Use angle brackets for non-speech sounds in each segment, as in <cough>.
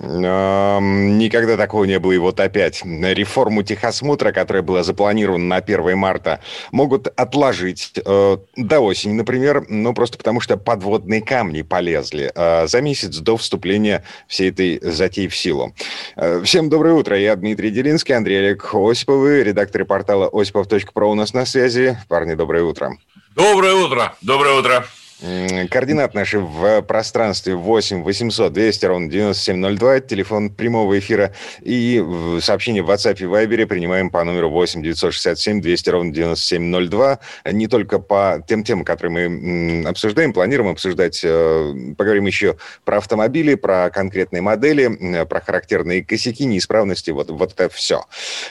Никогда такого не было. И вот опять реформу техосмотра, которая была запланирована на 1 марта, могут отложить э, до осени, например, ну просто потому что подводные камни полезли э, за месяц до вступления всей этой затеи в силу. Э, всем доброе утро. Я Дмитрий Делинский, Андрей Олег Осиповы, редакторы портала осипов.про у нас на связи. Парни, доброе утро. Доброе утро. Доброе утро. Координат наши в пространстве 8 800 200 ровно 9702. Это телефон прямого эфира. И сообщение в WhatsApp и Viber принимаем по номеру 8 967 200 ровно 9702. Не только по тем темам, которые мы обсуждаем, планируем обсуждать. э, Поговорим еще про автомобили, про конкретные модели, про характерные косяки, неисправности. Вот, вот это все.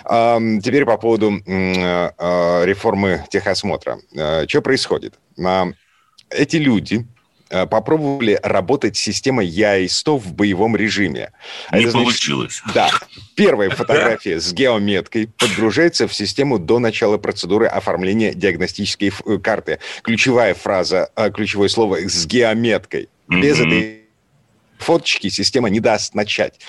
Теперь по поводу э, э, реформы техосмотра. Что происходит? Эти люди э, попробовали работать с системой ЯИ-100 в боевом режиме. А Не это значит- получилось. Да. Первая фотография с геометкой подгружается в систему до начала процедуры оформления диагностической э, карты. Ключевая фраза, э, ключевое слово с геометкой. Без этой фоточки система не даст начать.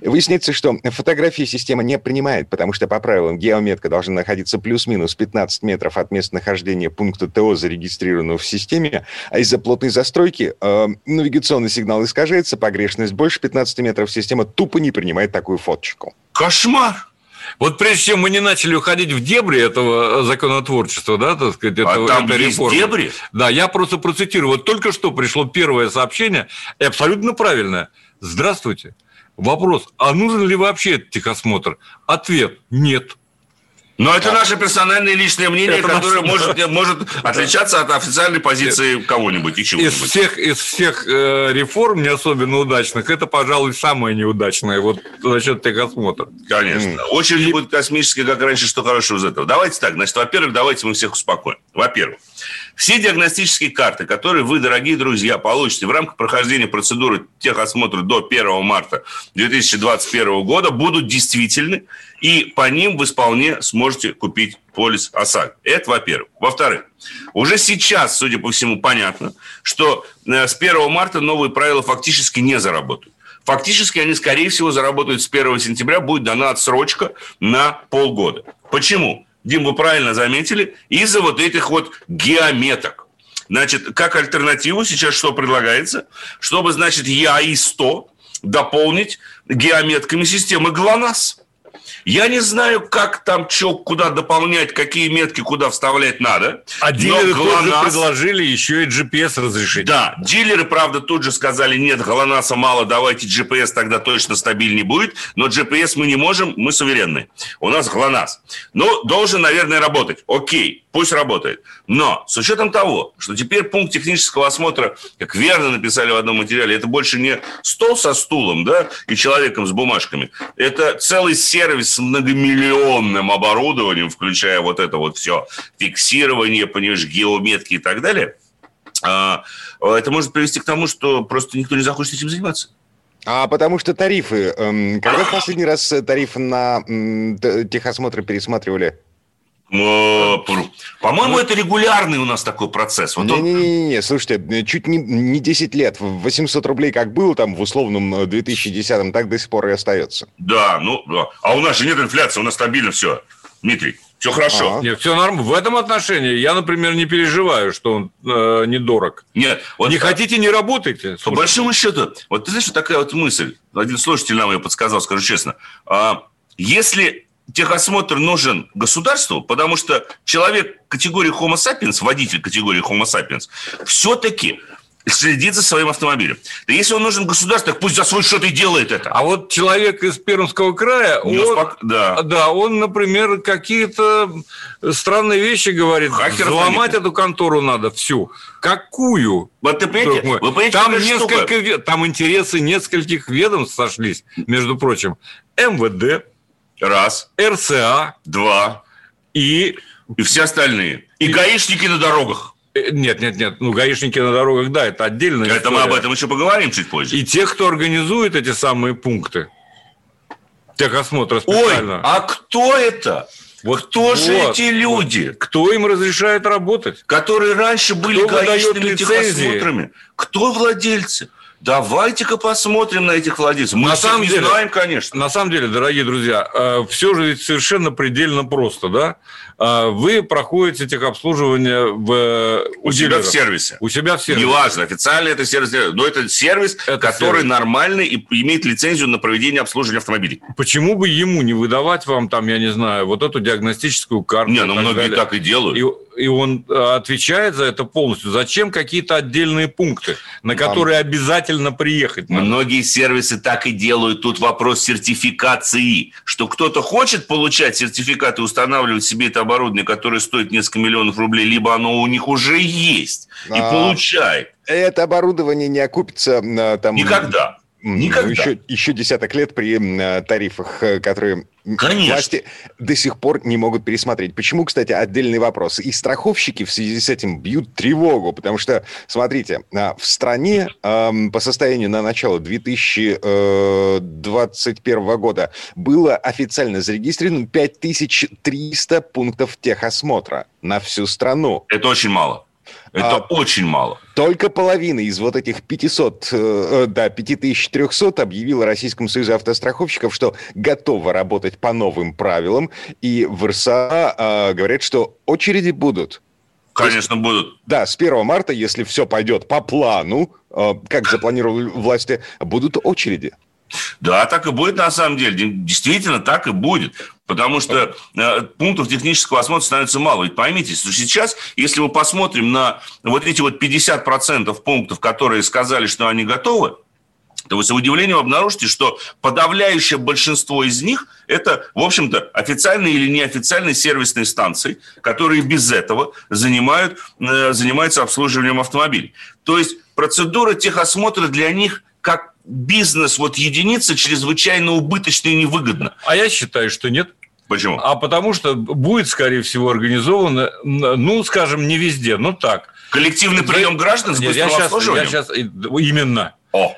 Выясняется, что фотографии система не принимает, потому что по правилам геометка должна находиться плюс-минус 15 метров от места нахождения пункта ТО, зарегистрированного в системе, а из-за плотной застройки э, навигационный сигнал искажается, погрешность больше 15 метров, система тупо не принимает такую фоточку. Кошмар. Вот прежде чем мы не начали уходить в дебри этого законотворчества, да, так сказать, А этого- там этой есть реформы. дебри? Да, я просто процитирую. Вот только что пришло первое сообщение, и абсолютно правильное. Здравствуйте. Вопрос, а нужен ли вообще этот техосмотр? Ответ – нет. Но это наше персональное личное мнение, Это которое наше- может, может отличаться от официальной позиции кого-нибудь и Из чего-нибудь. всех, из всех э, реформ, не особенно удачных, это, пожалуй, самое неудачное вот насчет техосмотра. Конечно. Очередь будет космическая, как раньше, что хорошего из этого. Давайте так. Значит, во-первых, давайте мы всех успокоим. Во-первых, все диагностические карты, которые вы, дорогие друзья, получите в рамках прохождения процедуры техосмотра до 1 марта 2021 года, будут действительны, и по ним вы вполне сможете купить полис ОСАГО. Это во-первых. Во-вторых, уже сейчас, судя по всему, понятно, что э, с 1 марта новые правила фактически не заработают. Фактически они, скорее всего, заработают с 1 сентября, будет дана отсрочка на полгода. Почему? Дим, вы правильно заметили, из-за вот этих вот геометок. Значит, как альтернативу сейчас что предлагается? Чтобы, значит, ЯИ-100 дополнить геометками системы ГЛОНАСС. Я не знаю, как там что, куда дополнять, какие метки куда вставлять надо. А дилеры тоже ГЛОНАСС- предложили еще и GPS разрешить. да, дилеры, правда, тут же сказали, нет, ГЛОНАССа мало, давайте GPS, тогда точно стабильнее будет. Но GPS мы не можем, мы суверенны. У нас ГЛОНАСС. Ну, должен, наверное, работать. Окей, пусть работает. Но с учетом того, что теперь пункт технического осмотра, как верно написали в одном материале, это больше не стол со стулом, да, и человеком с бумажками. Это целый сервис многомиллионным оборудованием, включая вот это вот все фиксирование, понимаешь, геометки и так далее – а, это может привести к тому, что просто никто не захочет этим заниматься. А потому что тарифы. эм, Когда в последний раз тарифы на техосмотры пересматривали? Э, По-моему, это регулярный у нас такой процесс. Вот он- Не-не-не, слушайте, э, чуть не, не 10 лет. В 800 рублей как был там в условном э, 2010-м, так до сих пор и остается. Да, ну, да. а у нас же нет инфляции, у нас стабильно все. Дмитрий, все хорошо. Ага. Нет, все нормально. В этом отношении я, например, не переживаю, что он э, недорог. Нет, вот не так- хотите, не работайте. По Слушай, большому счету, вот ты знаешь, такая вот мысль. Один слушатель нам ее подсказал, скажу честно. А, Если техосмотр нужен государству, потому что человек категории Homo sapiens, водитель категории Homo sapiens, все-таки следит за своим автомобилем. Да если он нужен государству, так пусть за свой счет и делает это. А вот человек из Пермского края, Ну, он, спок- да. да, он, например, какие-то странные вещи говорит. Хакеров Взломать эту контору надо всю. Какую? Вот ты понимаете, вы понимаете, там штука? несколько, там интересы нескольких ведомств сошлись, между прочим. МВД, Раз, РСА два, и и все остальные. И гаишники на дорогах. Э, нет, нет, нет. Ну, гаишники на дорогах, да, это отдельно. Это история. мы об этом еще поговорим чуть позже. И тех, кто организует эти самые пункты техосмотра специально. Ой, а кто это? Вот кто вот, же эти люди? Кто им разрешает работать? Которые раньше были кто гаишными техосмотрами. Кто владельцы? Давайте-ка посмотрим на этих владельцев. Мы на самом деле, знаем, конечно. На самом деле, дорогие друзья, э, все же совершенно предельно просто, да? Э, вы проходите техобслуживание в, у, у себя в сервисе. У себя в сервисе. Неважно, официально это сервис, но это сервис, это который сервис. нормальный и имеет лицензию на проведение обслуживания автомобилей. Почему бы ему не выдавать вам там, я не знаю, вот эту диагностическую карту? Не, ну многие далее. так и делают. И и он э, отвечает за это полностью. Зачем какие-то отдельные пункты, на которые Мам. обязательно приехать? Надо? Многие сервисы так и делают. Тут вопрос сертификации. Что кто-то хочет получать сертификат и устанавливать себе это оборудование, которое стоит несколько миллионов рублей, либо оно у них уже есть а, и получает. Это оборудование не окупится там... Никогда. Никогда. Ну, еще, еще десяток лет при э, тарифах, э, которые Конечно. власти до сих пор не могут пересмотреть. Почему, кстати, отдельный вопрос. И страховщики в связи с этим бьют тревогу, потому что, смотрите, а, в стране по состоянию на начало 2021 э, года было официально зарегистрировано 5300 пунктов техосмотра на всю страну. Это очень мало. Это а, очень мало. Только половина из вот этих 500, э, да, 5300 объявила Российскому союзу автостраховщиков, что готова работать по новым правилам. И в РСА э, говорят, что очереди будут. Конечно, есть, будут. Да, с 1 марта, если все пойдет по плану, э, как запланировали власти, будут очереди. Да, так и будет на самом деле. Действительно, так и будет. Потому что э, пунктов технического осмотра становится мало. Ведь поймите, что сейчас, если мы посмотрим на вот эти вот 50% пунктов, которые сказали, что они готовы, то вы с удивлением обнаружите, что подавляющее большинство из них – это, в общем-то, официальные или неофициальные сервисные станции, которые без этого занимают, э, занимаются обслуживанием автомобилей. То есть процедура техосмотра для них как бизнес вот единица чрезвычайно убыточно и невыгодно. А я считаю, что нет. Почему? А потому что будет, скорее всего, организовано, ну, скажем, не везде, но так. Коллективный прием граждан с Нет, я сейчас, я сейчас, именно. О.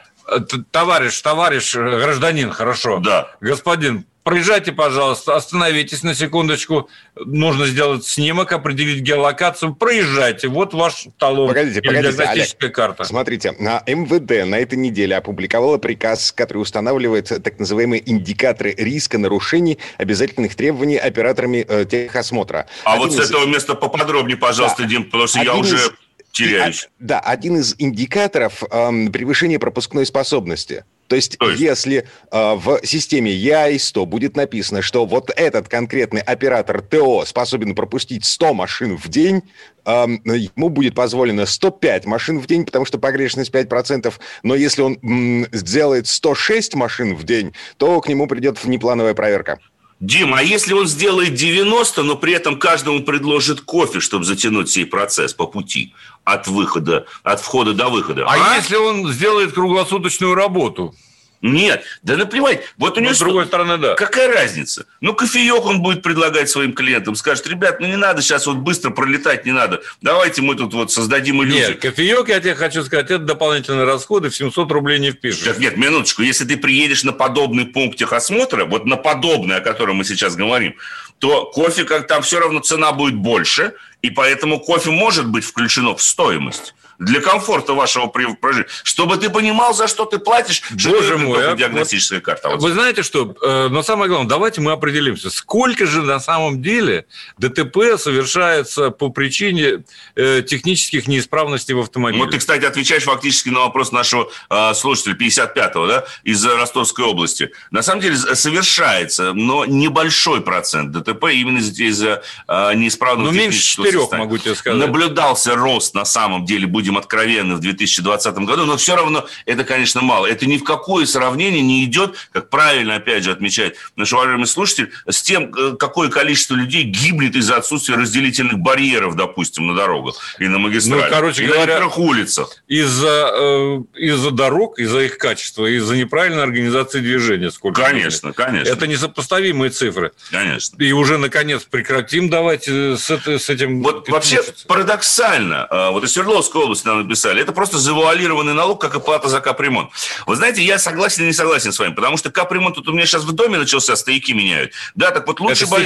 Товарищ, товарищ, гражданин, хорошо. Да. Господин, Проезжайте, пожалуйста, остановитесь на секундочку. Нужно сделать снимок, определить геолокацию. Проезжайте. Вот ваш талон. Погодите, погодите, Олег, карта. Смотрите, на МВД на этой неделе опубликовала приказ, который устанавливает так называемые индикаторы риска нарушений обязательных требований операторами э, техосмотра. А Один вот из... с этого места поподробнее, пожалуйста, да. Дим, потому что Один я уже... Из теряюсь. Да, один из индикаторов эм, превышения пропускной способности. То есть, То есть? если э, в системе EI100 будет написано, что вот этот конкретный оператор ТО способен пропустить 100 машин в день, э, ему будет позволено 105 машин в день, потому что погрешность 5%, но если он м, сделает 106 машин в день, то к нему придет внеплановая проверка. Дима, а если он сделает 90, но при этом каждому предложит кофе, чтобы затянуть сей процесс по пути от выхода, от входа до выхода? А, а? если он сделает круглосуточную работу? Нет, да наплевать. Вот у него... с другой стороны, да. Какая разница? Ну, кофеек он будет предлагать своим клиентам. Скажет, ребят, ну не надо сейчас вот быстро пролетать, не надо. Давайте мы тут вот создадим иллюзию. Нет, кофеек, я тебе хочу сказать, это дополнительные расходы, в 700 рублей не впишешь. Так, нет, минуточку. Если ты приедешь на подобный пункт техосмотра, вот на подобный, о котором мы сейчас говорим, то кофе, как там все равно цена будет больше, и поэтому кофе может быть включено в стоимость для комфорта вашего проживания, чтобы ты понимал, за что ты платишь, Боже мой, а, диагностическая карта. Вы знаете что, э, но самое главное, давайте мы определимся, сколько же на самом деле ДТП совершается по причине э, технических неисправностей в автомобиле? Ну, ты, кстати, отвечаешь фактически на вопрос нашего э, слушателя 55-го, да, из Ростовской области. На самом деле совершается, но небольшой процент ДТП именно из-за из неисправного Ну, меньше четырех, могу тебе сказать. Наблюдался рост, на самом деле, будем будем откровенны, в 2020 году, но все равно это, конечно, мало. Это ни в какое сравнение не идет, как правильно, опять же, отмечает наш уважаемый слушатель, с тем, э, какое количество людей гибнет из-за отсутствия разделительных барьеров, допустим, на дорогах и на магистралях, ну, короче и говоря, на некоторых улицах. Из-за э, из дорог, из-за их качества, из-за неправильной организации движения. Сколько конечно, времени. конечно. Это несопоставимые цифры. Конечно. И уже, наконец, прекратим давайте с, это, с этим вот вообще парадоксально, вот из Свердловской области нам написали, это просто завуалированный налог, как и плата за капремонт. Вы знаете, я согласен и не согласен с вами, потому что капремонт тут у меня сейчас в доме начался, стояки меняют. Да, так вот лучше, бы,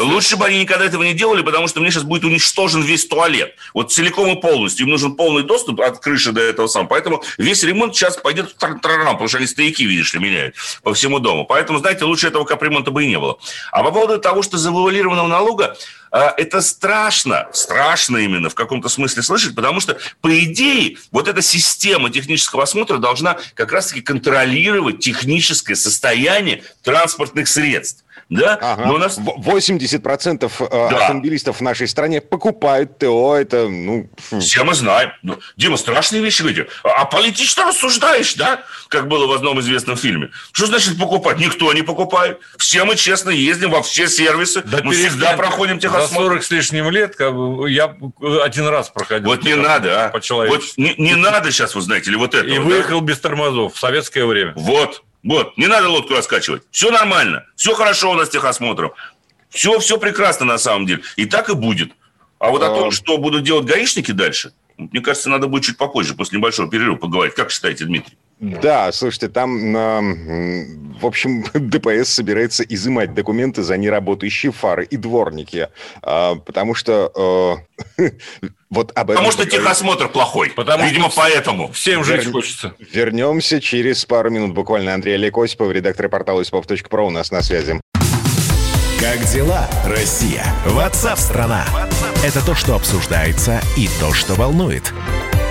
лучше бы они никогда этого не делали, потому что мне сейчас будет уничтожен весь туалет. Вот целиком и полностью. Им нужен полный доступ от крыши до этого самого. Поэтому весь ремонт сейчас пойдет в потому что они стояки, видишь ли, меняют по всему дому. Поэтому, знаете, лучше этого капремонта бы и не было. А по поводу того, что завуалированного налога, это страшно, страшно именно в каком-то смысле слышать, потому что, по идее, вот эта система технического осмотра должна как раз-таки контролировать техническое состояние транспортных средств. Да? Ага. Но у нас... 80% э, да. автомобилистов в нашей стране покупают ТО. Это, ну... Все мы знаем. Ну, Дима, страшные вещи говорите. А политично рассуждаешь, да? Как было в одном известном фильме. Что значит покупать? Никто не покупает. Все мы честно ездим во все сервисы. Да мы всегда проходим техосмотр. За 40 с лишним лет как бы, я один раз проходил. Вот не надо, а. Вот не, не надо сейчас, вы знаете, или вот это. И выехал да? без тормозов в советское время. Вот. Вот, не надо лодку раскачивать. Все нормально. Все хорошо у нас с техосмотром. Все, все прекрасно на самом деле. И так и будет. А вот о том, что будут делать гаишники дальше, мне кажется, надо будет чуть попозже, после небольшого перерыва поговорить. Как считаете, Дмитрий? Да, слушайте, там, в общем, <laughs> ДПС собирается изымать документы за неработающие фары и дворники, а, потому что э, <laughs> вот об этом... Потому что техосмотр плохой, потому видимо, поэтому. Всем жить Вер... хочется. Вернемся через пару минут буквально. Андрей Олег Осипов, редактор портала осипов.про у нас на связи. Как дела, Россия? Ватсап-страна! Это то, что обсуждается и то, что волнует.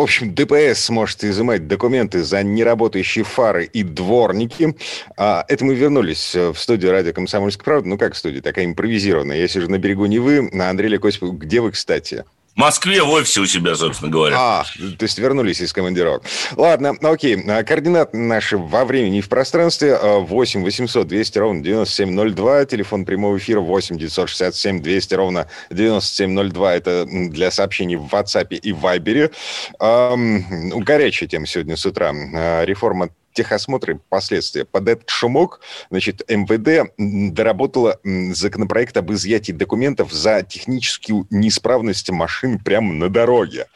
в общем, ДПС сможет изымать документы за неработающие фары и дворники. А, это мы вернулись э, в студию радио «Комсомольская правда». Ну, как студия, такая импровизированная. Я сижу на берегу Невы. Андрей Лекосипов. Где вы, кстати? Москве в офисе у себя, собственно говоря. А, то есть вернулись из командировок. Ладно, окей. А, координаты наши во времени и в пространстве 8 800 200 ровно 9702. Телефон прямого эфира 8 967 200 ровно 9702. Это для сообщений в WhatsApp и Viber. Um, горячая тема сегодня с утра. А, реформа техосмотры последствия. Под этот шумок, значит, МВД доработала законопроект об изъятии документов за техническую неисправность машин прямо на дороге.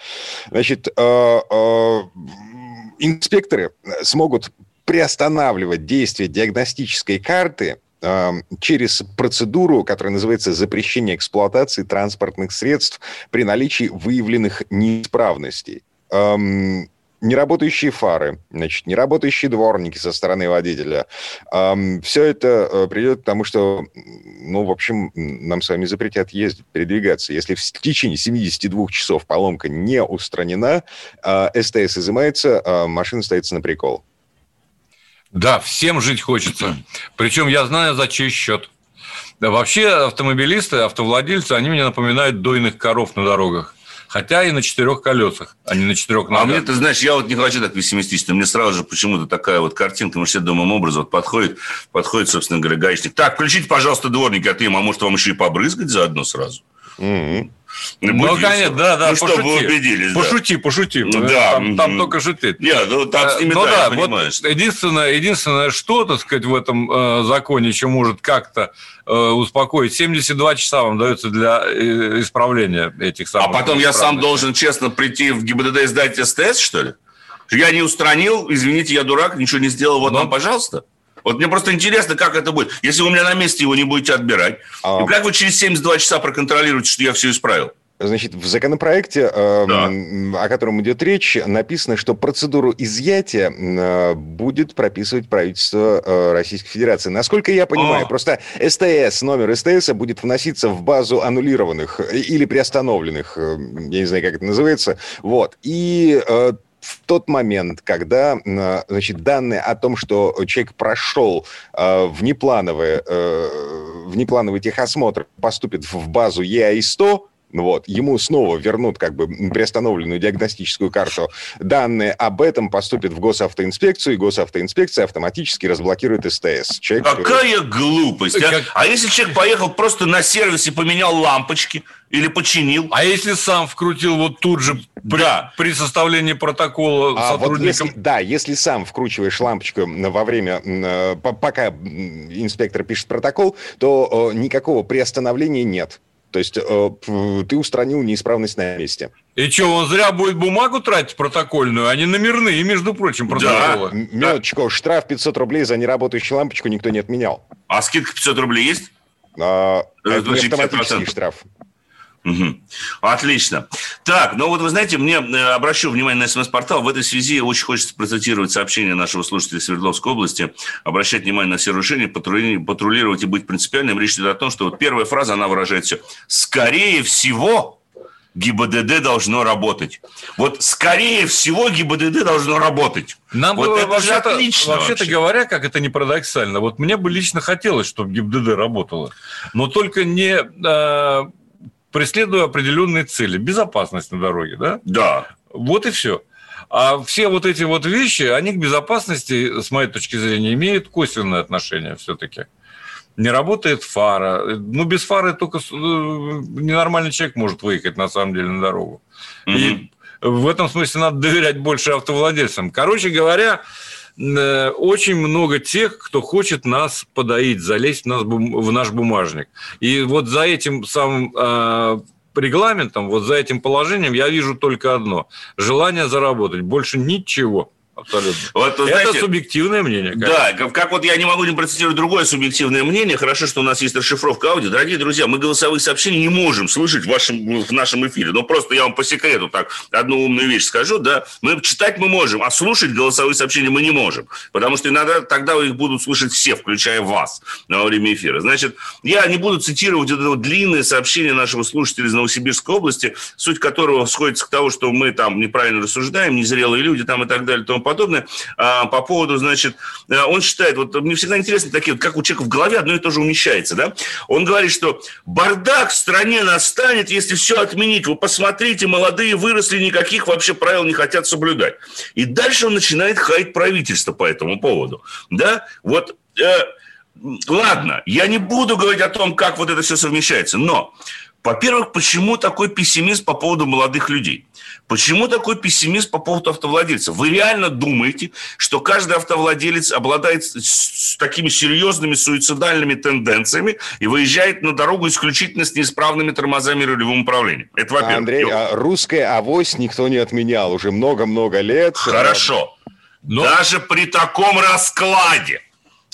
Значит, э, э, инспекторы смогут приостанавливать действие диагностической карты э, через процедуру, которая называется запрещение эксплуатации транспортных средств при наличии выявленных неисправностей. Эм, неработающие фары, значит, неработающие дворники со стороны водителя. Все это э, придет к тому, что, ну, в общем, нам с вами запретят ездить, передвигаться. Если в течение 72 часов поломка не устранена, а, СТС изымается, а машина ставится на прикол. Да, всем жить хочется. Причем я знаю, за чей счет. Да, вообще автомобилисты, автовладельцы, они мне напоминают дойных коров на дорогах хотя и на четырех колесах, а не на четырех ногах. А мне, ты знаешь, я вот не хочу так пессимистично, мне сразу же почему-то такая вот картинка, мы все думаем образом, вот подходит, подходит, собственно говоря, гаечник. Так, включите, пожалуйста, дворники, а ты, а может, вам еще и побрызгать заодно сразу? Mm-hmm. Ну, конечно, да, да. Ну, пошути. чтобы вы убедились. Пошути, да. пошути. Да. Там, там только шутит. Нет, ну там с ними, ну, да, да вот единственное, единственное, что, так сказать, в этом э, законе еще может как-то э, успокоить, 72 часа вам дается для э, исправления этих самых... А потом я сам должен честно прийти в ГИБДД и сдать СТС, что ли? Я не устранил, извините, я дурак, ничего не сделал, вот Но... вам, пожалуйста. Вот мне просто интересно, как это будет. Если вы у меня на месте его не будете отбирать, а... и как вы через 72 часа проконтролируете, что я все исправил? Значит, в законопроекте, э, да. о котором идет речь, написано, что процедуру изъятия э, будет прописывать правительство э, Российской Федерации. Насколько я понимаю, О. просто СТС, номер СТС будет вноситься в базу аннулированных или приостановленных, э, я не знаю, как это называется, вот. И в тот момент, когда значит, данные о том, что человек прошел э, внеплановый, э, внеплановый техосмотр, поступит в базу ЕАИ-100, вот, ему снова вернут как бы приостановленную диагностическую карту, данные об этом поступят в госавтоинспекцию, и госавтоинспекция автоматически разблокирует СТС. Человек, Какая который... глупость, а? Как... а если человек поехал просто на сервис и поменял лампочки, или починил. А если сам вкрутил вот тут же при, да. при составлении протокола а сотрудникам? Вот если, да, если сам вкручиваешь лампочку во время, э, пока инспектор пишет протокол, то никакого приостановления нет. То есть э, ты устранил неисправность на месте. И что, он зря будет бумагу тратить протокольную? Они номерные, между прочим, протоколы. Да. Минуточку, штраф 500 рублей за неработающую лампочку никто не отменял. А скидка 500 рублей есть? А, это не автоматический штраф. Угу. Отлично. Так, ну вот вы знаете, мне э, обращу внимание на СМС-портал. В этой связи очень хочется процитировать сообщение нашего слушателя Свердловской области. Обращать внимание на все нарушения, патрулировать и быть принципиальным. Речь идет о том, что вот первая фраза, она выражает все. Скорее всего, ГИБДД должно работать. Вот скорее всего ГИБДД должно работать. Нам вот бы вообще-то, вообще-то вообще. говоря, как это не парадоксально, вот мне бы лично хотелось, чтобы ГИБДД работало, но только не э, преследуя определенные цели. Безопасность на дороге, да? Да. Вот и все. А все вот эти вот вещи, они к безопасности, с моей точки зрения, имеют косвенное отношение все-таки. Не работает фара. Ну, без фары только э, ненормальный человек может выехать, на самом деле, на дорогу. Mm-hmm. И в этом смысле надо доверять больше автовладельцам. Короче говоря, очень много тех, кто хочет нас подоить, залезть в, нас, в наш бумажник. И вот за этим самым э, регламентом, вот за этим положением я вижу только одно – желание заработать, больше ничего. Абсолютно. Вот, Это знаете, субъективное мнение. Конечно. Да, как, как вот я не могу не процитировать другое субъективное мнение. Хорошо, что у нас есть расшифровка аудио. Дорогие друзья, мы голосовых сообщений не можем слышать в, вашем, в нашем эфире. Но просто я вам по секрету так одну умную вещь скажу. Да, мы читать мы можем, а слушать голосовые сообщения мы не можем. Потому что иногда тогда их будут слышать все, включая вас, во время эфира. Значит, я не буду цитировать это вот длинное сообщение нашего слушателя из Новосибирской области, суть которого сходится к тому, что мы там неправильно рассуждаем, незрелые люди там и так далее, и тому подобное, а, по поводу, значит, э, он считает, вот мне всегда интересно такие, вот, как у человека в голове одно и то же умещается, да? Он говорит, что бардак в стране настанет, если все отменить. Вы посмотрите, молодые выросли, никаких вообще правил не хотят соблюдать. И дальше он начинает хаять правительство по этому поводу, да? Вот э, ладно, я не буду говорить о том, как вот это все совмещается, но во-первых, почему такой пессимизм по поводу молодых людей? Почему такой пессимизм по поводу автовладельцев? Вы реально думаете, что каждый автовладелец обладает с такими серьезными суицидальными тенденциями и выезжает на дорогу исключительно с неисправными тормозами и рулевым управлением? Это во-первых. Андрей, а русская авось никто не отменял уже много-много лет. Хорошо. Но... Даже при таком раскладе,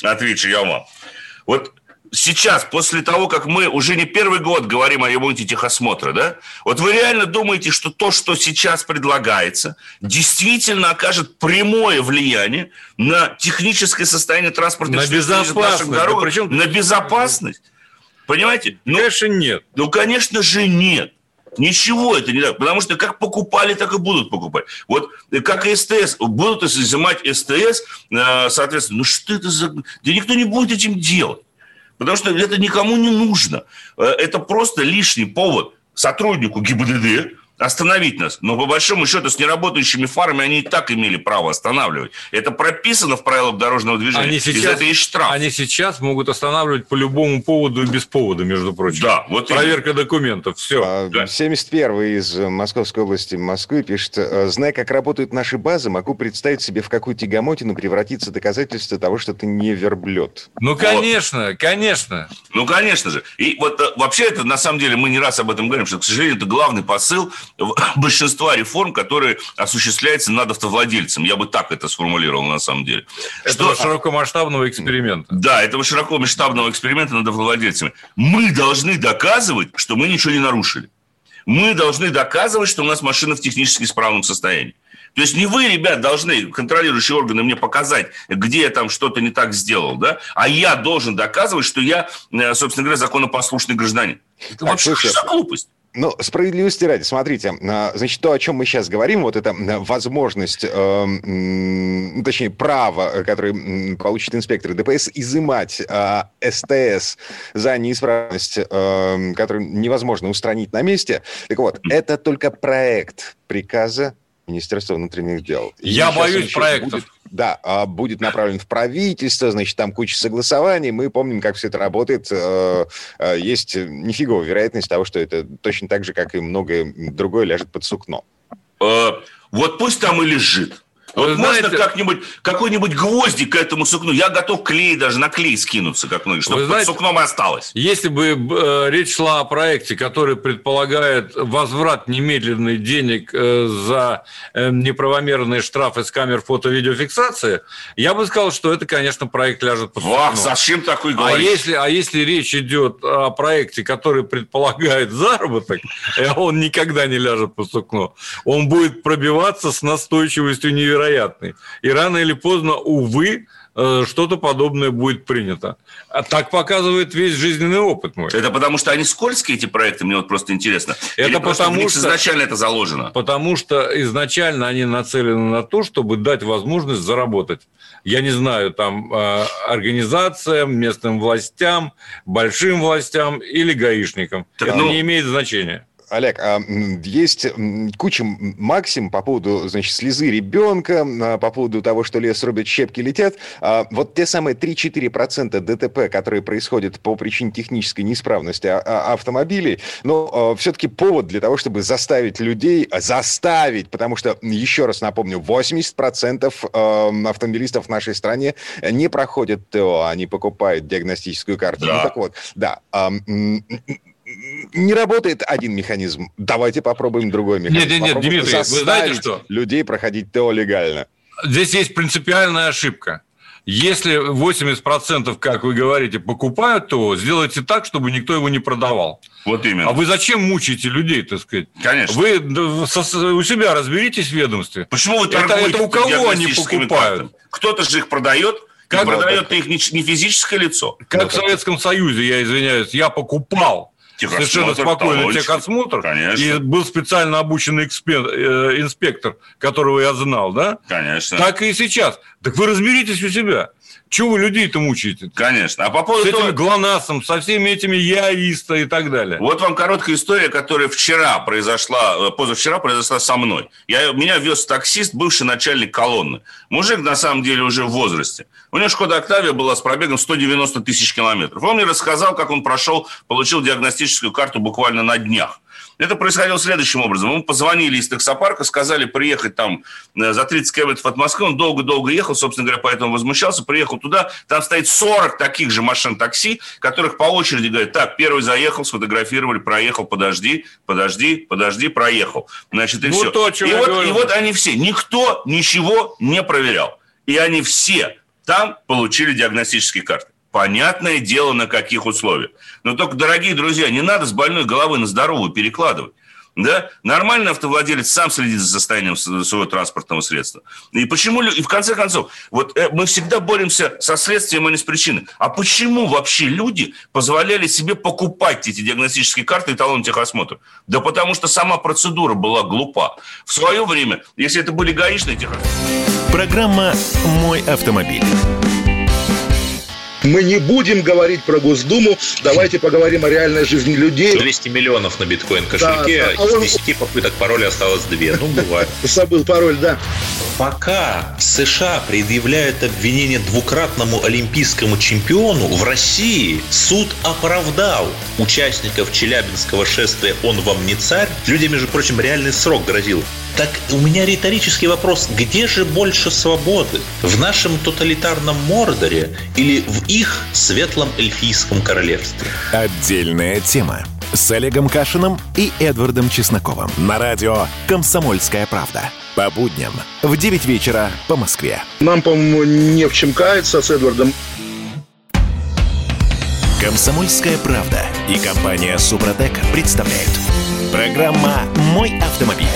отвечу я вам, вот сейчас, после того, как мы уже не первый год говорим о ремонте техосмотра, да, вот вы реально думаете, что то, что сейчас предлагается, действительно окажет прямое влияние на техническое состояние транспортных на безопасность, дорог, да, причем на безопасность? Понимаете? Ну, конечно, нет. Ну, конечно же, нет. Ничего это не так, потому что как покупали, так и будут покупать. Вот как и СТС, будут изымать СТС, э, соответственно, ну что это за... Да никто не будет этим делать. Потому что это никому не нужно. Э, это просто лишний повод сотруднику ГИБДД остановить нас. Но по большому счету с неработающими фарами они и так имели право останавливать. Это прописано в правилах дорожного движения. Они сейчас, и за это есть штраф. Они сейчас могут останавливать по любому поводу и без повода, между прочим. Да, вот Проверка именно. документов, все. А, да. 71-й из Московской области Москвы пишет, «Э, зная, как работают наши базы, могу представить себе, в какую тягомотину превратится доказательство того, что ты не верблюд. Ну, конечно, вот. конечно. Ну, конечно же. И вот э, вообще это, на самом деле, мы не раз об этом говорим, что, к сожалению, это главный посыл <laughs> большинства реформ, которые осуществляются над автовладельцем. Я бы так это сформулировал на самом деле. Этого что... широкомасштабного эксперимента. Да, этого широкомасштабного эксперимента над автовладельцами. Мы должны доказывать, что мы ничего не нарушили. Мы должны доказывать, что у нас машина в технически исправном состоянии. То есть не вы, ребят, должны, контролирующие органы, мне показать, где я там что-то не так сделал, да, а я должен доказывать, что я, э, собственно говоря, законопослушный гражданин. Это так, вообще что за глупость? Ну, справедливости ради, смотрите, а, значит, то, о чем мы сейчас говорим, вот эта возможность, э, точнее, право, которое получит инспектор ДПС, изымать э, СТС за неисправность, э, которую невозможно устранить на месте. Так вот, это только проект приказа Министерства внутренних дел. Я боюсь проектов. Будет, да, а, будет направлен в правительство, значит, там куча согласований. Мы помним, как все это работает. Э, э, есть нифиговая вероятность того, что это точно так же, как и многое другое, ляжет под сукно. Э, вот пусть там и лежит. Вот знаете, можно как-нибудь, какой-нибудь гвоздик к этому сукну? Я готов клей даже на клей скинуться, как многие, чтобы знаете, под сукном осталось. Если бы э, речь шла о проекте, который предполагает возврат немедленных денег э, за э, неправомерные штрафы с камер фото-видеофиксации, я бы сказал, что это, конечно, проект ляжет под сукно. зачем такой говорить? А если, а если речь идет о проекте, который предполагает заработок, <laughs> он никогда не ляжет под сукно. Он будет пробиваться с настойчивостью невероятной невероятный. И рано или поздно, увы, э, что-то подобное будет принято. А так показывает весь жизненный опыт мой. Это потому, что они скользкие, эти проекты, мне вот просто интересно. Это Или потому, что изначально это заложено? Потому что изначально они нацелены на то, чтобы дать возможность заработать. Я не знаю, там, э, организациям, местным властям, большим властям или гаишникам. Так, это ну, не имеет значения. Олег, а есть куча максим по поводу, значит, слезы ребенка, а, по поводу того, что лес рубят, щепки летят. А вот те самые 3-4% ДТП, которые происходят по причине технической неисправности автомобилей, но все-таки повод для того, чтобы заставить людей, заставить, потому что, еще раз напомню, 80% автомобилистов в нашей стране не проходят ТО, они покупают диагностическую карту. Да. Ну так вот, да не работает один механизм. Давайте попробуем другой механизм. Нет, нет, нет, Дмитрий, вы знаете что? людей проходить ТО легально. Здесь есть принципиальная ошибка. Если 80%, как вы говорите, покупают, то сделайте так, чтобы никто его не продавал. Вот именно. А вы зачем мучаете людей, так сказать? Конечно. Вы у себя разберитесь в ведомстве. Почему вы это, это у кого они покупают? Кто-то же их продает, как продает их не физическое лицо. Как в Советском Союзе, я извиняюсь, я покупал совершенно спокойно талончики. техосмотр. Конечно. И был специально обученный экспер, э, инспектор, которого я знал, да? Конечно. Так и сейчас. Так вы разберитесь у себя. Чего вы людей-то мучаете? Конечно. А по поводу С этим того... ГЛОНАССом, со всеми этими яиста и так далее. Вот вам короткая история, которая вчера произошла, э, позавчера произошла со мной. Я, меня вез таксист, бывший начальник колонны. Мужик, на самом деле, уже в возрасте. У него «Шкода Октавия» была с пробегом 190 тысяч километров. Он мне рассказал, как он прошел, получил диагностическую карту буквально на днях. Это происходило следующим образом. Мы позвонили из таксопарка, сказали приехать там э, за 30 километров от Москвы. Он долго-долго ехал, собственно говоря, поэтому возмущался. Приехал туда, там стоит 40 таких же машин такси, которых по очереди говорят, так, первый заехал, сфотографировали, проехал, подожди, подожди, подожди, проехал. Значит, и ну, все. То, и, вот, и вот они все. Никто ничего не проверял. И они все там получили диагностические карты. Понятное дело, на каких условиях. Но только, дорогие друзья, не надо с больной головы на здоровую перекладывать. Да? Нормальный автовладелец сам следит за состоянием своего транспортного средства. И почему, и в конце концов, вот э, мы всегда боремся со следствием, а не с причиной. А почему вообще люди позволяли себе покупать эти диагностические карты и талон техосмотра? Да потому что сама процедура была глупа. В свое время, если это были гаишные техосмотры... Программа «Мой автомобиль». Мы не будем говорить про Госдуму, давайте поговорим о реальной жизни людей. 200 миллионов на биткоин кошельке, да, да. из 10 попыток пароля осталось 2. Ну, бывает. Забыл пароль, да. Пока США предъявляют обвинение двукратному олимпийскому чемпиону, в России суд оправдал участников Челябинского шествия «Он вам не царь». Людям, между прочим, реальный срок грозил. Так у меня риторический вопрос. Где же больше свободы? В нашем тоталитарном Мордоре или в их светлом эльфийском королевстве? Отдельная тема с Олегом Кашиным и Эдвардом Чесноковым на радио «Комсомольская правда». По будням в 9 вечера по Москве. Нам, по-моему, не в чем каяться с Эдвардом. «Комсомольская правда» и компания «Супротек» представляют. Программа «Мой автомобиль».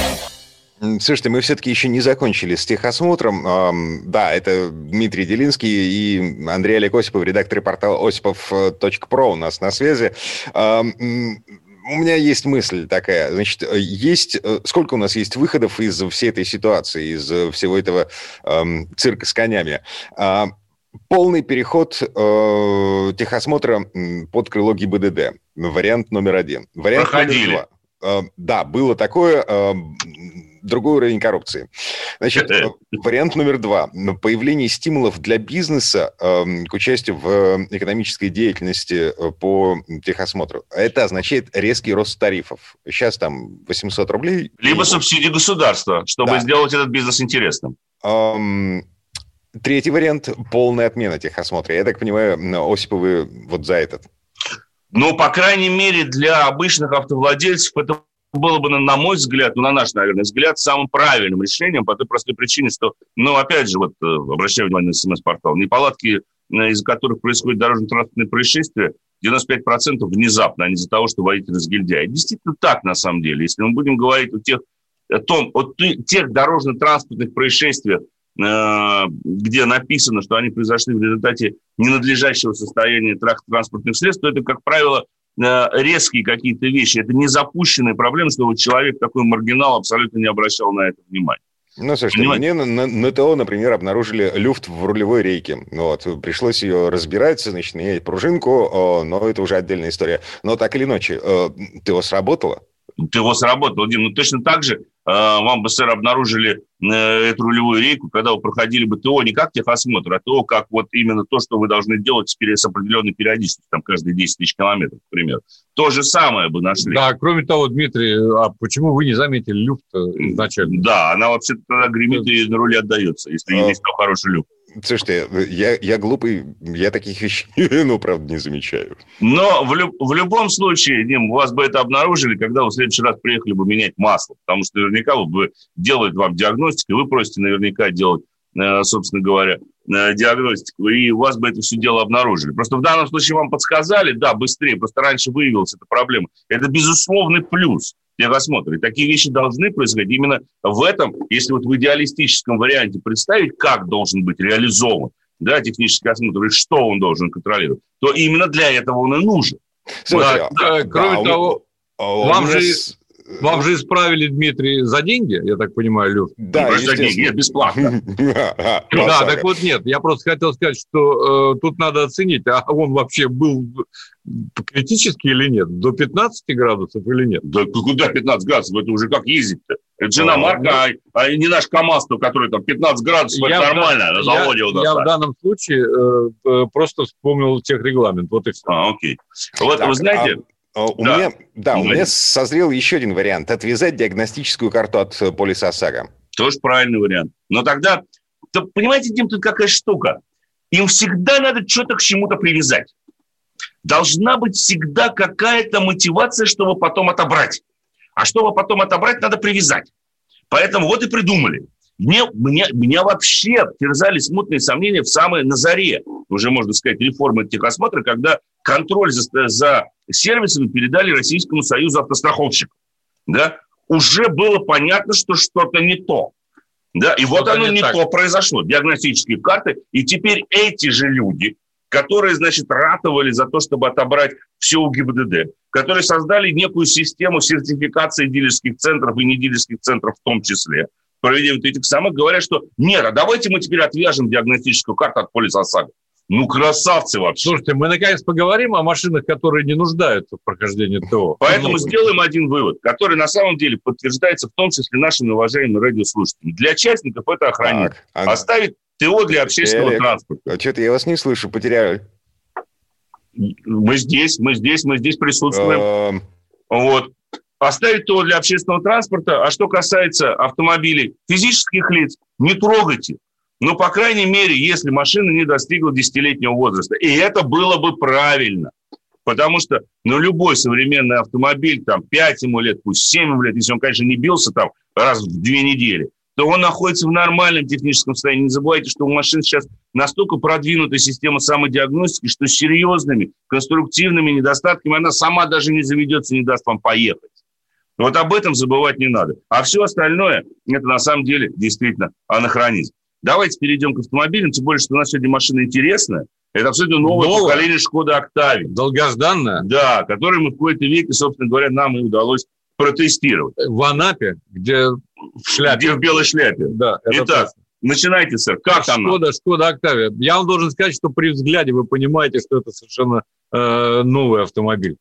Слушайте, мы все-таки еще не закончили с техосмотром. Да, это Дмитрий Делинский и Андрей Олег Осипов, редактор портала осипов.про у нас на связи у меня есть мысль такая. Значит, есть... Сколько у нас есть выходов из всей этой ситуации, из всего этого эм, цирка с конями? А, полный переход э, техосмотра под крыло ГИБДД. Вариант номер один. Вариант Проходили. номер два. Э, да, было такое. Э, другой уровень коррупции. Значит, вариант номер два. Появление стимулов для бизнеса э, к участию в э, экономической деятельности э, по техосмотру. Это означает резкий рост тарифов. Сейчас там 800 рублей. Либо и... субсидии государства, чтобы да. сделать этот бизнес интересным. Эм, Третий вариант – полная отмена техосмотра. Я так понимаю, Осиповы вот за этот. Ну, по крайней мере, для обычных автовладельцев это было бы, на мой взгляд, ну, на наш, наверное, взгляд, самым правильным решением по той простой причине, что, ну, опять же, вот, э, обращаю внимание на СМС-портал, неполадки, э, из-за которых происходит дорожно-транспортное происшествие, 95% внезапно, а не из-за того, что водитель разгильдяй. Действительно так, на самом деле. Если мы будем говорить о тех, о том, о тех дорожно-транспортных происшествиях, Э, где написано, что они произошли в результате ненадлежащего состояния транспортных средств, то это, как правило, резкие какие-то вещи. Это не запущенные проблемы, чтобы человек, такой маргинал, абсолютно не обращал на это внимания. Ну, слушайте, мне на, на, на ТО, например, обнаружили люфт в рулевой рейке. Вот, пришлось ее разбирать, значит, менять пружинку, но это уже отдельная история. Но так или иначе, э, ТО сработало? ТО сработало, Дим. Ну, точно так же Э, вам бы, сэр, обнаружили э, эту рулевую рейку, когда вы проходили бы ТО не как техосмотр, а ТО как вот именно то, что вы должны делать с определенной периодичностью, там каждые 10 тысяч километров, к примеру. То же самое бы нашли. Да, кроме того, Дмитрий, а почему вы не заметили люфт изначально? Да, она вообще-то тогда гремит и на руле отдается, если а... есть там хороший люфт. Слушайте, я, я глупый, я таких вещей, <laughs> ну, правда, не замечаю. Но в, люб, в любом случае, Дим, вас бы это обнаружили, когда вы в следующий раз приехали бы менять масло, потому что наверняка вы бы делали вам диагностику, вы просите наверняка делать, э, собственно говоря, э, диагностику, и у вас бы это все дело обнаружили. Просто в данном случае вам подсказали, да, быстрее, просто раньше выявилась эта проблема. Это безусловный плюс техосмотра. И такие вещи должны происходить именно в этом, если вот в идеалистическом варианте представить, как должен быть реализован да, технический осмотр и что он должен контролировать, то именно для этого он и нужен. Слушайте, да, да, кроме да, того, у, вам у же... Вам же исправили, Дмитрий, за деньги, я так понимаю, Люф? Да, ну, за деньги, нет, бесплатно. <laughs> Да, так вот нет, я просто хотел сказать, что э, тут надо оценить, а он вообще был критический или нет? До 15 градусов или нет? Да куда 15 градусов? Это уже как ездить-то? Это же иномарка, ну. а, а не наш КАМАЗ, который там 15 градусов, это нормально, на заводе у нас. Я в данном случае э, э, просто вспомнил техрегламент, вот и все. А, окей. Вот вы знаете... А у да. меня, да, у меня созрел еще один вариант. Отвязать диагностическую карту от э, полиса ОСАГО. Тоже правильный вариант. Но тогда, то, понимаете, Дим, тут какая штука. Им всегда надо что-то к чему-то привязать. Должна быть всегда какая-то мотивация, чтобы потом отобрать. А чтобы потом отобрать, надо привязать. Поэтому вот и придумали. Мне, меня, меня вообще терзали смутные сомнения в самой на заре, уже можно сказать, реформы техосмотра, когда контроль за, за сервисами передали Российскому Союзу автостраховщиков. Да? Уже было понятно, что что-то не то. Да? И вот оно не, не то произошло. Диагностические карты. И теперь эти же люди, которые, значит, ратовали за то, чтобы отобрать все у ГИБДД, которые создали некую систему сертификации дилерских центров и недилерских центров в том числе, проведения этих самых, говорят, что нет, а давайте мы теперь отвяжем диагностическую карту от полиса ОСАГО. Ну, красавцы вообще. Слушайте, мы наконец поговорим о машинах, которые не нуждаются в прохождении ТО. Поэтому ну, сделаем один вывод, который на самом деле подтверждается в том числе нашими уважаемыми радиослушателями. Для частников это охранник. Так, а... Оставить ТО для общественного Олег, транспорта. А что-то я вас не слышу, потеряли. Мы здесь, мы здесь, мы здесь присутствуем. Эм. Вот. Оставить ТО для общественного транспорта. А что касается автомобилей физических лиц, не трогайте. Ну, по крайней мере, если машина не достигла десятилетнего возраста. И это было бы правильно. Потому что, ну, любой современный автомобиль, там, 5 ему лет, пусть 7 ему лет, если он, конечно, не бился там раз в две недели, то он находится в нормальном техническом состоянии. Не забывайте, что у машин сейчас настолько продвинутая система самодиагностики, что серьезными конструктивными недостатками она сама даже не заведется, не даст вам поехать. Вот об этом забывать не надо. А все остальное, это на самом деле действительно анахронизм. Давайте перейдем к автомобилям, тем более, что у нас сегодня машина интересная. Это абсолютно новое, новое? поколение Шкода Октавия. Долгожданное? Да, который мы в какой-то веке, собственно говоря, нам и удалось протестировать. В Анапе, где в шляпе. Где в белой шляпе. Да. Итак, точно. начинайте, сэр. Как Шкода, она? Шкода, Шкода Октавия. Я вам должен сказать, что при взгляде вы понимаете, что это совершенно э, новый автомобиль.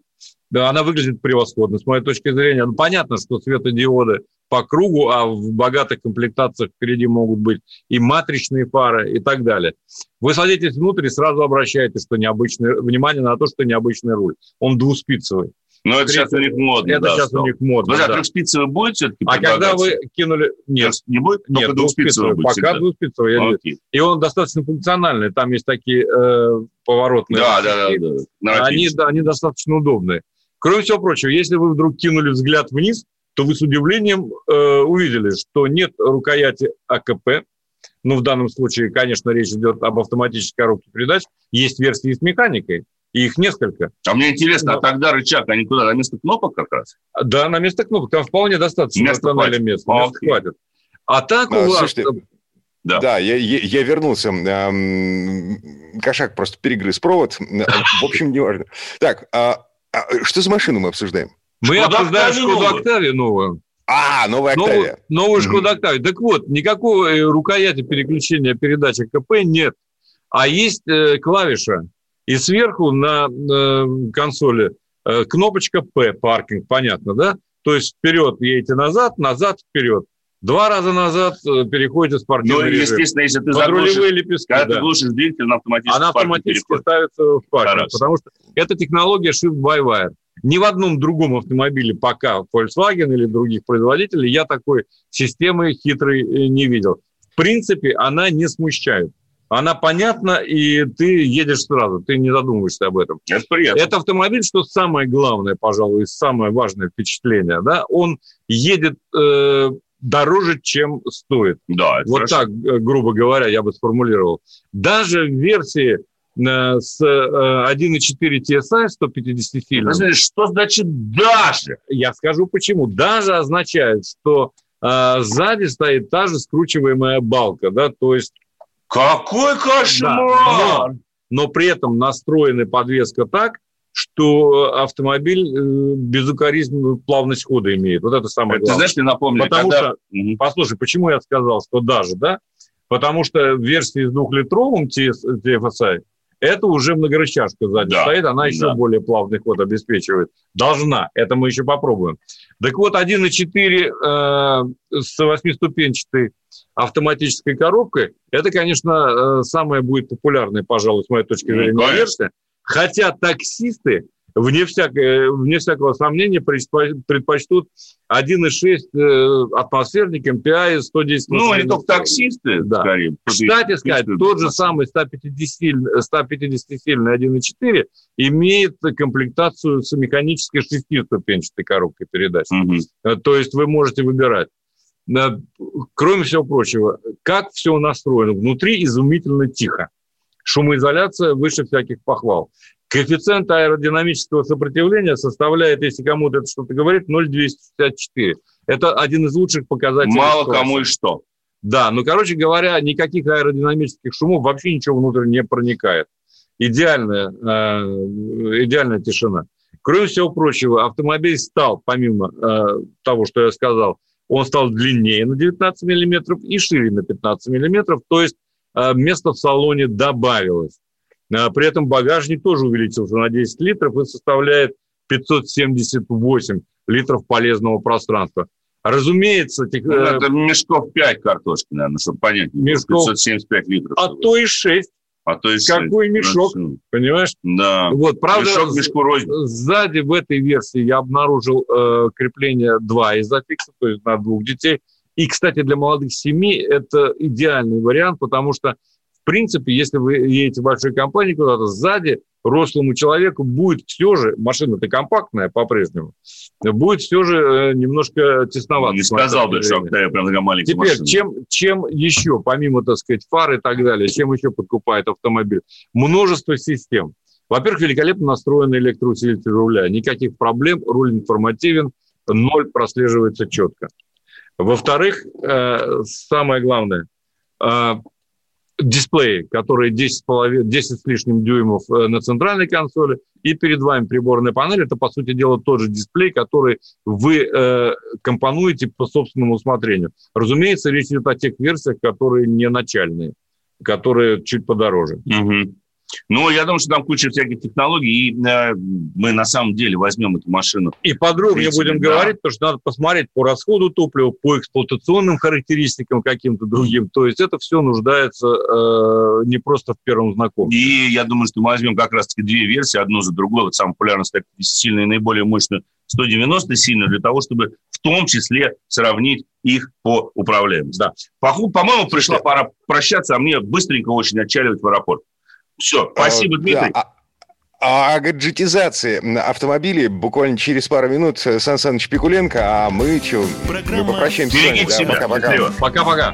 Да, она выглядит превосходно, с моей точки зрения. Ну, понятно, что светодиоды по кругу, а в богатых комплектациях впереди могут быть и матричные фары и так далее. Вы садитесь внутрь и сразу обращаете что необычный, внимание на то, что необычный руль. Он двуспицевый. Но это сейчас у них модно. Это да, сейчас стало. у них модно. Да. а трехспицевый будет все-таки А когда вы кинули... Нет, не будет? нет, Только двухспицевый будет Пока двуспицевый. я Окей. И он достаточно функциональный. Там есть такие э, поворотные. Да, да, да. да. Они, да, они достаточно удобные. Кроме всего прочего, если вы вдруг кинули взгляд вниз, то вы с удивлением э, увидели, что нет рукояти АКП. Ну, в данном случае, конечно, речь идет об автоматической коробке передач. Есть версии с механикой, и их несколько. А мне интересно, Да. а тогда рычаг, они куда? На место кнопок как раз? Да, на место кнопок там вполне достаточно Места хватит. места. Места Окей. хватит. А так А, у вас... слушайте, Да. Да, я, я, я вернулся. Эм, Кошак просто перегрыз провод. <laughs> В общем, не важно. Так, а, а что за машину мы обсуждаем? Мы Шкода обсуждаем Шкоду новую. Октавию новую. А, новая Новую, Октавия. новую Мгм. Шкода Октавию. Так вот, никакой э, рукояти переключения передач КП нет, а есть э, клавиша. И сверху на э, консоли э, кнопочка П, паркинг, понятно, да? То есть вперед едете назад, назад вперед. Два раза назад э, переходите Ну, спортивный и, режим. естественно, если ты заглушишь, лепестки, когда да. ты глушишь двигатель, она автоматически Она автоматически ставится в паркинг, потому что это технология shift-by-wire. Ни в одном другом автомобиле пока Volkswagen или других производителей я такой системы хитрой э, не видел. В принципе, она не смущает. Она понятна, и ты едешь сразу, ты не задумываешься об этом. Это приятно. Это автомобиль, что самое главное, пожалуй, самое важное впечатление, да, он едет э, дороже, чем стоит. Да, Вот хорошо. так, э, грубо говоря, я бы сформулировал. Даже в версии э, с э, 1.4 TSI 150-сильным, Подожди, Что значит даже? я скажу почему. Даже означает, что э, сзади стоит та же скручиваемая балка, да, то есть, Какой кошмар! но, но при этом настроена подвеска так, что автомобиль э, безукоризненную плавность хода имеет. Вот это самое Ты главное. знаешь, мне напомнили, Потому когда... что. Послушай, почему я сказал, что даже, да? Потому что в версии с двухлитровым TFSI это уже многорычажка сзади Да, стоит, она еще да. более плавный ход обеспечивает. Должна, это мы еще попробуем. Так вот, 1.4 э, с восьмиступенчатой автоматической коробкой, это, конечно, э, самая будет популярная, пожалуй, с моей точки Ну, зрения, конечно. версия. Хотя таксисты, вне, всякой- вне всякого сомнения, предпо- предпочтут 1.6 э, атмосферник MPI 110 Ну, они только таксисты, Да. скорее. Кстати сказать, тот же самый 150-сильный 150-сильный 1.4 имеет комплектацию с механической шестиступенчатой коробкой передач. Э, То есть вы можете выбирать. Э, Кроме всего прочего, как все настроено? Внутри изумительно тихо. Шумоизоляция выше всяких похвал. Коэффициент аэродинамического сопротивления составляет, если кому-то это что-то говорит, 0,264. Это один из лучших показателей. Мало класса. кому и что. Да, ну, короче говоря, никаких аэродинамических шумов, вообще ничего внутрь не проникает. Идеальная, э, идеальная тишина. Кроме всего прочего, автомобиль стал, помимо э, того, что я сказал, он стал длиннее на 19 миллиметров и шире на 15 миллиметров, то есть э, место в салоне добавилось. Э, При этом багажник тоже увеличился на 10 литров и составляет 578 литров полезного пространства. Разумеется, тех- Ну, э, это мешков 5 картошки, наверное, чтобы понять. Мешков- 575 литров. а то и 6, А то и шесть. какой мешок. Ну, понимаешь? Да. Вот, правда, Мешок мешку рознь. сзади в этой версии я обнаружил э, крепление 2 изофикса, то есть на двух детей. И, кстати, для молодых семей это идеальный вариант, потому что, в принципе, если вы едете в большой компании куда-то, сзади рослому человеку будет все же, машина-то компактная по-прежнему, будет все же э, немножко тесновато. Не с моей сказал бы, что зрения. Октавия прям такая маленькая Теперь, машина. чем, чем еще, помимо, так сказать, фар и так далее, чем еще подкупает автомобиль? Множество систем. Во-первых, великолепно настроенный электроусилитель руля. Никаких проблем, руль информативен, ноль прослеживается четко. Во-вторых, э, самое главное, дисплеи, которые 10, 10 с лишним дюймов э, на центральной консоли, и перед вами приборная панель. Это, по сути дела, тот же дисплей, который вы э, компонуете по собственному усмотрению. Разумеется, речь идет о тех версиях, которые не начальные, которые чуть подороже. Угу. Ну, я думаю, что там куча всяких технологий, и э, мы на самом деле возьмем эту машину. И подробнее принципе, будем да. говорить, потому что надо посмотреть по расходу топлива, по эксплуатационным характеристикам каким-то другим. То есть это все нуждается э, не просто в первом знакомстве. И я думаю, что мы возьмем как раз-таки две версии, одну за другой. Вот самая популярная 150 сильная и наиболее мощная 190 сильная, для того, чтобы в том числе сравнить их по управляемости. Да. По-моему, пришла пора прощаться, а мне быстренько очень отчаливать в аэропорт. Все, спасибо, а, Дмитрий. Да. А о гаджетизации автомобилей буквально через пару минут Сан Саныч Пикуленко, а мы что, мы попрощаемся. Берегите да, Пока-пока. Пока-пока.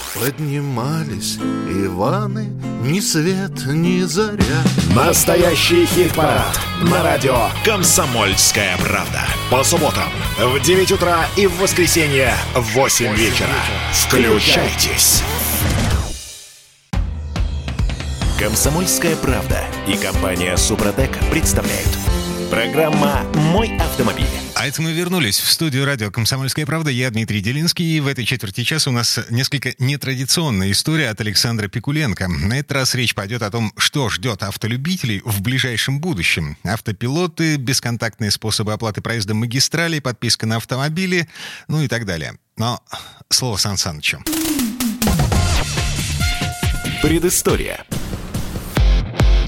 Поднимались Иваны, ни свет, ни заря. Настоящий хит-парад на радио «Комсомольская правда». По субботам в 9 утра и в воскресенье в 8 вечера. Включайтесь. «Комсомольская правда» и компания «Супротек» представляют – Программа «Мой автомобиль». А это мы вернулись в студию радио «Комсомольская правда». Я Дмитрий Делинский. И в этой четверти часа у нас несколько нетрадиционная история от Александра Пикуленко. На этот раз речь пойдет о том, что ждет автолюбителей в ближайшем будущем. Автопилоты, бесконтактные способы оплаты проезда магистралей, подписка на автомобили, ну и так далее. Но слово Сан Санычу. Предыстория.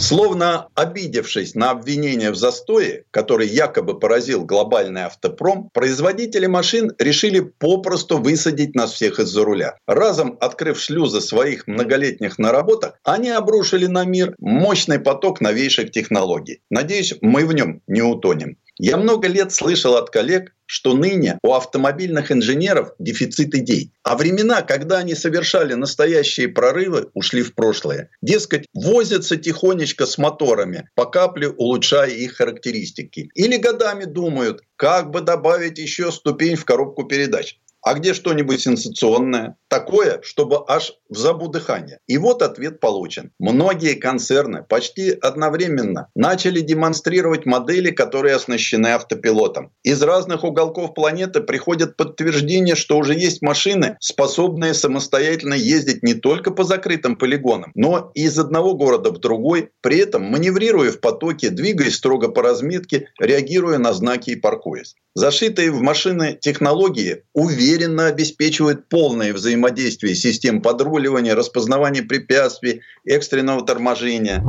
Словно обидевшись на обвинение в застое, который якобы поразил глобальный автопром, производители машин решили попросту высадить нас всех из-за руля. Разом открыв шлюзы своих многолетних наработок, они обрушили на мир мощный поток новейших технологий. Надеюсь, мы в нем не утонем. Я много лет слышал от коллег, что ныне у автомобильных инженеров дефицит идей. А времена, когда они совершали настоящие прорывы, ушли в прошлое. Дескать, возятся тихонечко с моторами, по капле улучшая их характеристики. Или годами думают, как бы добавить еще ступень в коробку передач. А где что-нибудь сенсационное? Такое, чтобы аж в забу дыхания. И вот ответ получен. Многие концерны почти одновременно начали демонстрировать модели, которые оснащены автопилотом. Из разных уголков планеты приходят подтверждения, что уже есть машины, способные самостоятельно ездить не только по закрытым полигонам, но и из одного города в другой, при этом маневрируя в потоке, двигаясь строго по разметке, реагируя на знаки и паркуясь. Зашитые в машины технологии уверенно обеспечивают полное взаимодействие систем подруливания, распознавания препятствий, экстренного торможения.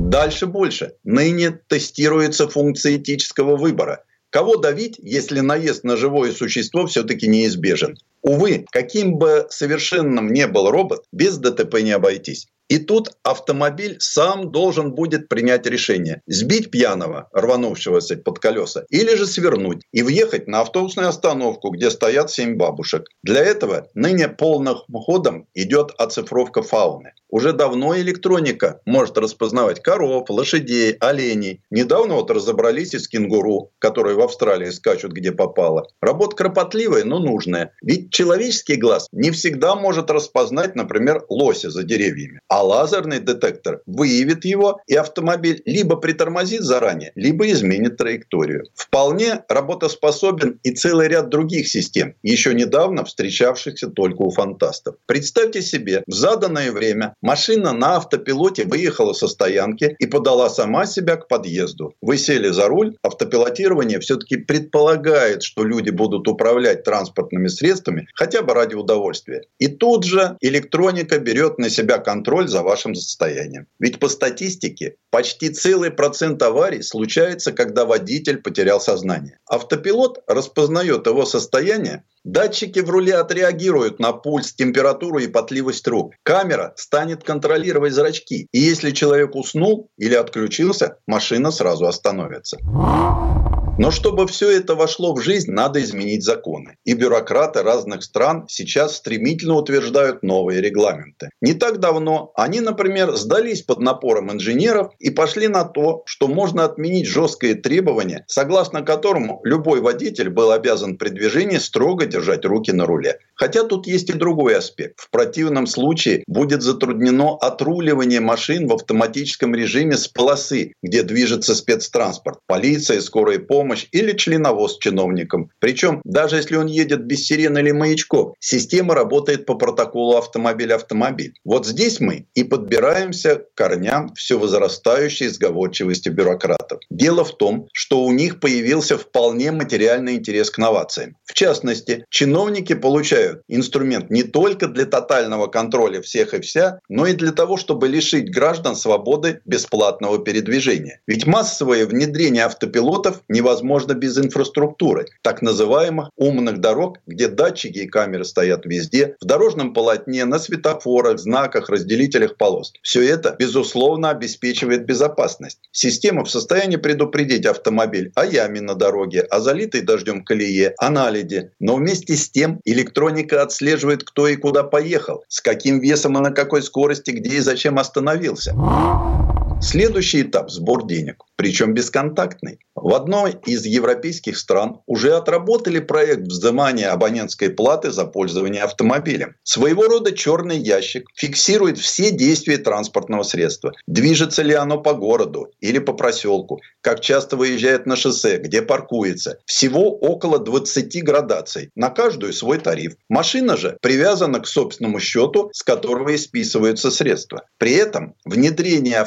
Дальше больше. Ныне тестируется функция этического выбора. Кого давить, если наезд на живое существо все-таки неизбежен? Увы, каким бы совершенным ни был робот, без ДТП не обойтись. И тут автомобиль сам должен будет принять решение. Сбить пьяного, рванувшегося под колеса, или же свернуть и въехать на автобусную остановку, где стоят семь бабушек. Для этого ныне полным ходом идет оцифровка фауны. Уже давно электроника может распознавать коров, лошадей, оленей. Недавно вот разобрались и с кенгуру, которые в Австралии скачут где попало. Работа кропотливая, но нужная. Ведь человеческий глаз не всегда может распознать, например, лося за деревьями. А лазерный детектор выявит его, и автомобиль либо притормозит заранее, либо изменит траекторию. Вполне работоспособен и целый ряд других систем, еще недавно встречавшихся только у фантастов. Представьте себе, в заданное время машина на автопилоте выехала со стоянки и подала сама себя к подъезду. Вы сели за руль, автопилотирование все-таки предполагает, что люди будут управлять транспортными средствами хотя бы ради удовольствия. И тут же электроника берет на себя контроль контроль за вашим состоянием. Ведь по статистике почти целый процент аварий случается, когда водитель потерял сознание. Автопилот распознает его состояние, Датчики в руле отреагируют на пульс, температуру и потливость рук. Камера станет контролировать зрачки. И если человек уснул или отключился, машина сразу остановится. Но чтобы все это вошло в жизнь, надо изменить законы. И бюрократы разных стран сейчас стремительно утверждают новые регламенты. Не так давно они, например, сдались под напором инженеров и пошли на то, что можно отменить жесткое требование, согласно которому любой водитель был обязан при движении строго держать руки на руле. Хотя тут есть и другой аспект. В противном случае будет затруднено отруливание машин в автоматическом режиме с полосы, где движется спецтранспорт, полиция, скорая помощь или членовоз чиновником. Причем, даже если он едет без сирены или маячков, система работает по протоколу автомобиль-автомобиль. Вот здесь мы и подбираемся к корням все возрастающей сговорчивости бюрократов. Дело в том, что у них появился вполне материальный интерес к новациям. В частности, чиновники получают инструмент не только для тотального контроля всех и вся, но и для того, чтобы лишить граждан свободы бесплатного передвижения. Ведь массовое внедрение автопилотов невозможно без инфраструктуры, так называемых умных дорог, где датчики и камеры стоят везде, в дорожном полотне, на светофорах, знаках, разделителях полос. Все это, безусловно, обеспечивает безопасность. Система в состоянии предупредить автомобиль о яме на дороге, о залитой дождем колее, о наледи. Но вместе с тем электроника отслеживает, кто и куда поехал, с каким весом и на какой скорости, где и зачем остановился. Следующий этап – сбор денег, причем бесконтактный. В одной из европейских стран уже отработали проект взимания абонентской платы за пользование автомобилем. Своего рода черный ящик фиксирует все действия транспортного средства. Движется ли оно по городу или по проселку, как часто выезжает на шоссе, где паркуется. Всего около 20 градаций. На каждую свой тариф. Машина же привязана к собственному счету, с которого и списываются средства. При этом внедрение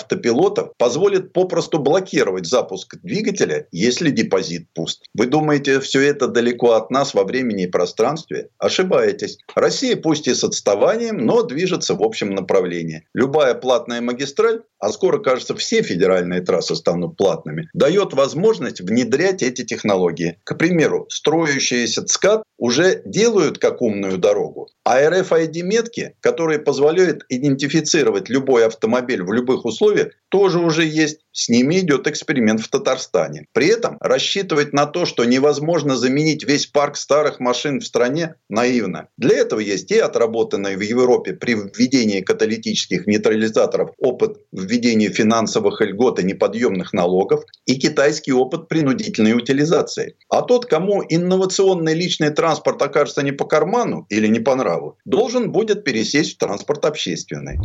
автопилотов позволит попросту блокировать запуск двигателя если депозит пуст. Вы думаете, все это далеко от нас во времени и пространстве? Ошибаетесь. Россия пусть и с отставанием, но движется в общем направлении. Любая платная магистраль, а скоро, кажется, все федеральные трассы станут платными, дает возможность внедрять эти технологии. К примеру, строящиеся ЦКАД уже делают как умную дорогу, а RFID-метки, которые позволяют идентифицировать любой автомобиль в любых условиях, тоже уже есть. С ними идет эксперимент в Татарстане. При этом рассчитывать на то, что невозможно заменить весь парк старых машин в стране, наивно. Для этого есть и отработанный в Европе при введении каталитических нейтрализаторов опыт введения финансовых льгот и неподъемных налогов, и китайский опыт принудительной утилизации. А тот, кому инновационный личный транспорт окажется не по карману или не по нраву, должен будет пересесть в транспорт общественный.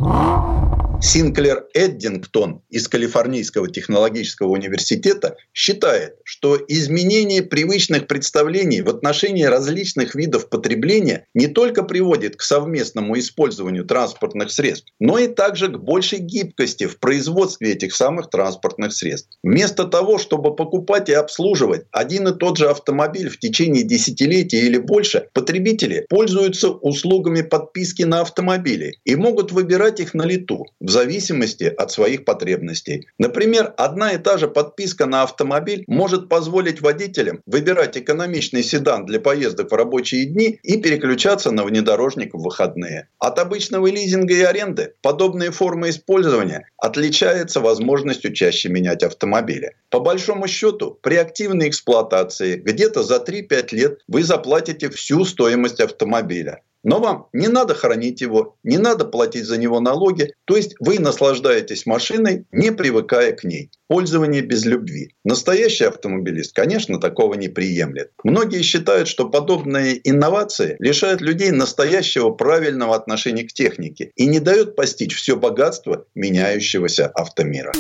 Синклер Эддингтон из Калифорнийского технологического университета считает, что изменение привычных представлений в отношении различных видов потребления не только приводит к совместному использованию транспортных средств, но и также к большей гибкости в производстве этих самых транспортных средств. Вместо того, чтобы покупать и обслуживать один и тот же автомобиль в течение десятилетия или больше, потребители пользуются услугами подписки на автомобили и могут выбирать их на лету в зависимости от своих потребностей. Например, одна и та же подписка на автомобиль может позволить водителям выбирать экономичный седан для поездок в рабочие дни и переключаться на внедорожник в выходные. От обычного лизинга и аренды подобные формы использования отличаются возможностью чаще менять автомобили. По большому счету, при активной эксплуатации где-то за 3-5 лет вы заплатите всю стоимость автомобиля. Но вам не надо хранить его, не надо платить за него налоги. То есть вы наслаждаетесь машиной, не привыкая к ней. Пользование без любви. Настоящий автомобилист, конечно, такого не приемлет. Многие считают, что подобные инновации лишают людей настоящего правильного отношения к технике и не дают постичь все богатство меняющегося автомира.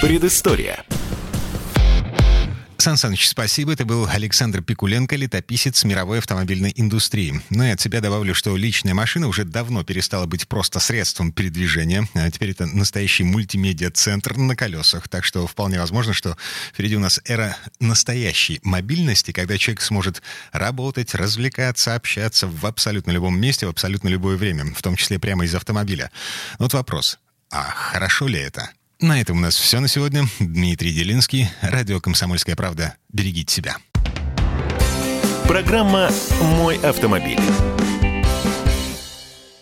Предыстория. Сан Саныч, спасибо. Это был Александр Пикуленко, летописец мировой автомобильной индустрии. Ну и от себя добавлю, что личная машина уже давно перестала быть просто средством передвижения. А теперь это настоящий мультимедиа-центр на колесах. Так что вполне возможно, что впереди у нас эра настоящей мобильности, когда человек сможет работать, развлекаться, общаться в абсолютно любом месте, в абсолютно любое время, в том числе прямо из автомобиля. Вот вопрос. А хорошо ли это? На этом у нас все на сегодня. Дмитрий Делинский, радио «Комсомольская правда». Берегите себя. Программа «Мой автомобиль».